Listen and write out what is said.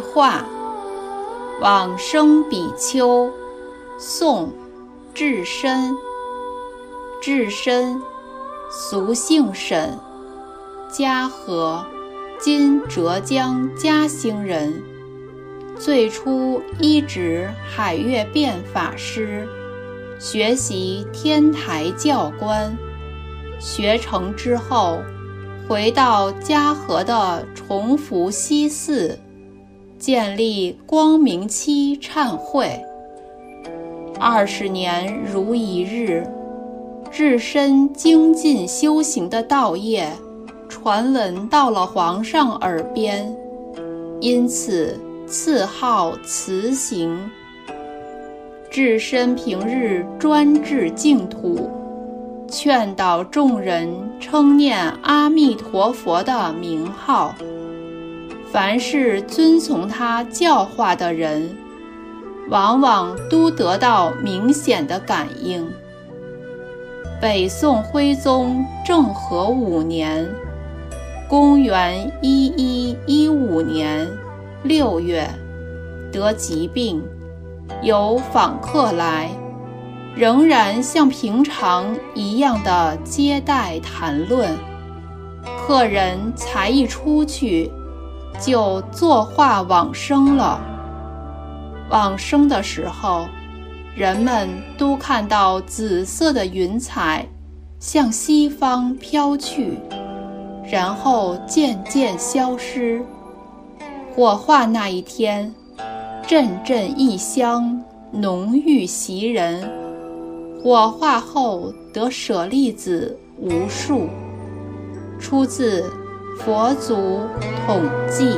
画，往生比丘，宋，智深。智深，俗姓沈，嘉禾，今浙江嘉兴人。最初依止海月辩法师，学习天台教官。学成之后，回到嘉禾的崇福西寺，建立光明期忏会。二十年如一日。置身精进修行的道业，传闻到了皇上耳边，因此赐号慈行。至深平日专治净土，劝导众人称念阿弥陀佛的名号。凡是遵从他教化的人，往往都得到明显的感应。北宋徽宗政和五年，公元一一一五年六月，得疾病，有访客来，仍然像平常一样的接待谈论。客人才一出去，就作画往生了。往生的时候。人们都看到紫色的云彩向西方飘去，然后渐渐消失。火化那一天，阵阵异香浓郁袭人。我化后得舍利子无数。出自《佛祖统记》。